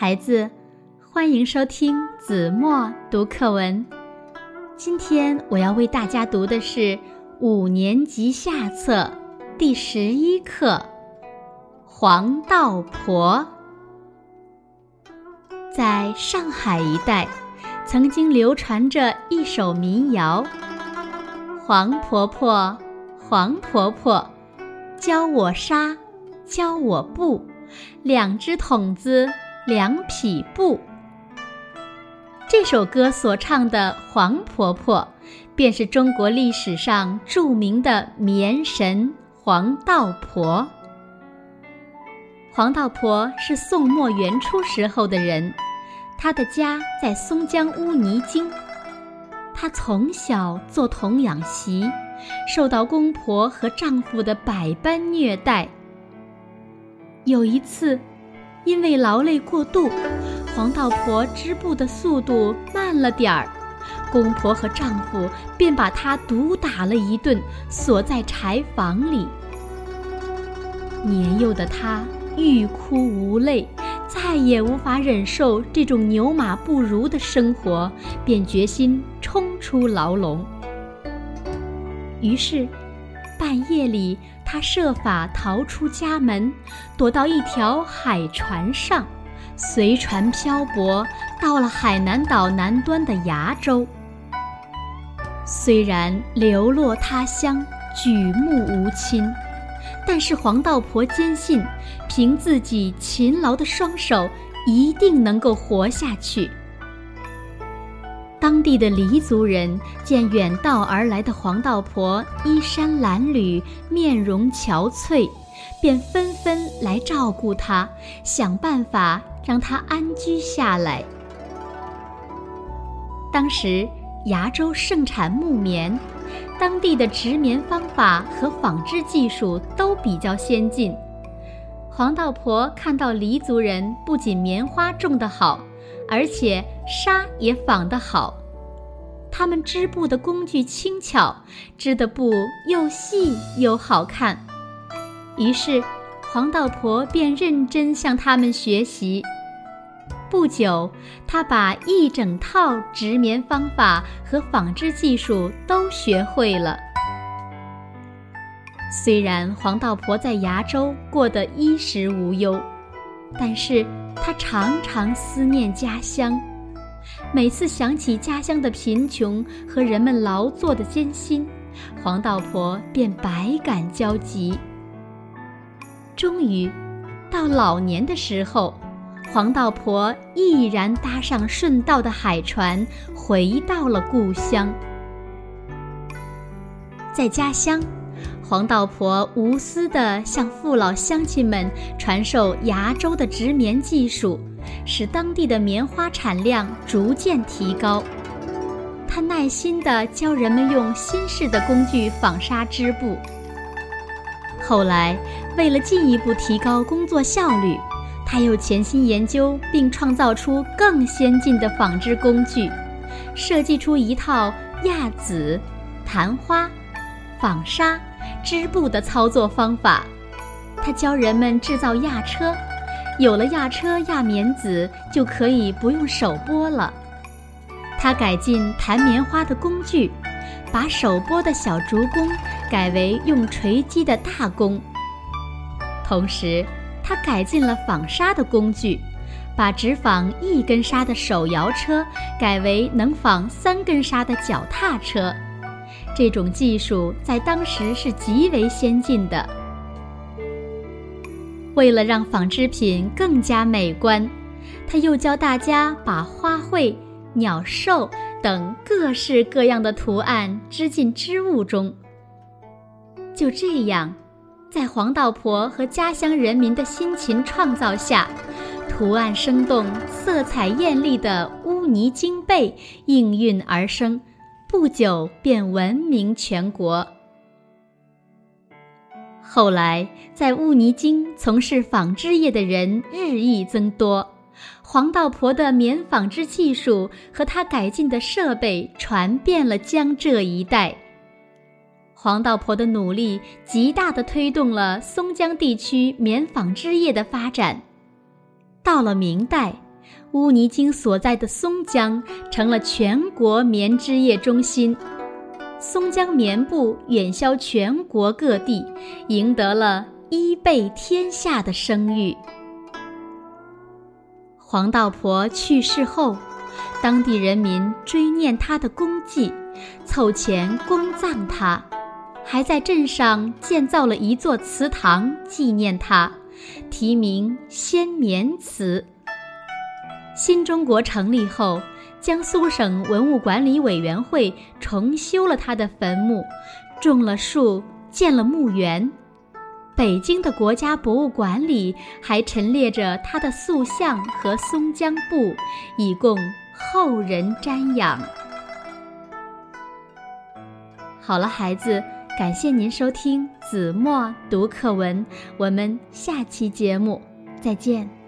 孩子，欢迎收听子墨读课文。今天我要为大家读的是五年级下册第十一课《黄道婆》。在上海一带，曾经流传着一首民谣：“黄婆婆，黄婆婆，教我纱，教我布，两只筒子。”两匹布。这首歌所唱的黄婆婆，便是中国历史上著名的棉神黄道婆。黄道婆是宋末元初时候的人，她的家在松江乌泥泾。她从小做童养媳，受到公婆和丈夫的百般虐待。有一次。因为劳累过度，黄道婆织布的速度慢了点儿，公婆和丈夫便把她毒打了一顿，锁在柴房里。年幼的她欲哭无泪，再也无法忍受这种牛马不如的生活，便决心冲出牢笼。于是，半夜里。他设法逃出家门，躲到一条海船上，随船漂泊，到了海南岛南端的崖州。虽然流落他乡，举目无亲，但是黄道婆坚信，凭自己勤劳的双手，一定能够活下去。当地的黎族人见远道而来的黄道婆衣衫褴褛、面容憔悴，便纷纷来照顾她，想办法让她安居下来。当时崖州盛产木棉，当地的植棉方法和纺织技术都比较先进。黄道婆看到黎族人不仅棉花种得好，而且纱也纺得好，他们织布的工具轻巧，织的布又细又好看。于是，黄道婆便认真向他们学习。不久，她把一整套织棉方法和纺织技术都学会了。虽然黄道婆在崖州过得衣食无忧，但是。他常常思念家乡，每次想起家乡的贫穷和人们劳作的艰辛，黄道婆便百感交集。终于，到老年的时候，黄道婆毅然搭上顺道的海船，回到了故乡。在家乡。黄道婆无私地向父老乡亲们传授崖州的织棉技术，使当地的棉花产量逐渐提高。她耐心地教人们用新式的工具纺纱织布。后来，为了进一步提高工作效率，她又潜心研究并创造出更先进的纺织工具，设计出一套亚子、弹花、纺纱。织布的操作方法，他教人们制造压车，有了压车压棉子，就可以不用手剥了。他改进弹棉花的工具，把手剥的小竹弓改为用锤击的大弓。同时，他改进了纺纱的工具，把只纺一根纱的手摇车改为能纺三根纱的脚踏车。这种技术在当时是极为先进的。为了让纺织品更加美观，他又教大家把花卉、鸟兽等各式各样的图案织进织物中。就这样，在黄道婆和家乡人民的辛勤创造下，图案生动、色彩艳丽的乌泥泾被应运而生。不久便闻名全国。后来，在乌泥泾从事纺织业的人日益增多，黄道婆的棉纺织技术和她改进的设备传遍了江浙一带。黄道婆的努力极大地推动了松江地区棉纺织业的发展。到了明代，乌泥泾所在的松江成了全国棉织业中心，松江棉布远销全国各地，赢得了一贝天下的声誉。黄道婆去世后，当地人民追念她的功绩，凑钱供葬她，还在镇上建造了一座祠堂纪念她，题名“先棉祠”。新中国成立后，江苏省文物管理委员会重修了他的坟墓，种了树，建了墓园。北京的国家博物馆里还陈列着他的塑像和松江布，以供后人瞻仰。好了，孩子，感谢您收听子墨读课文，我们下期节目再见。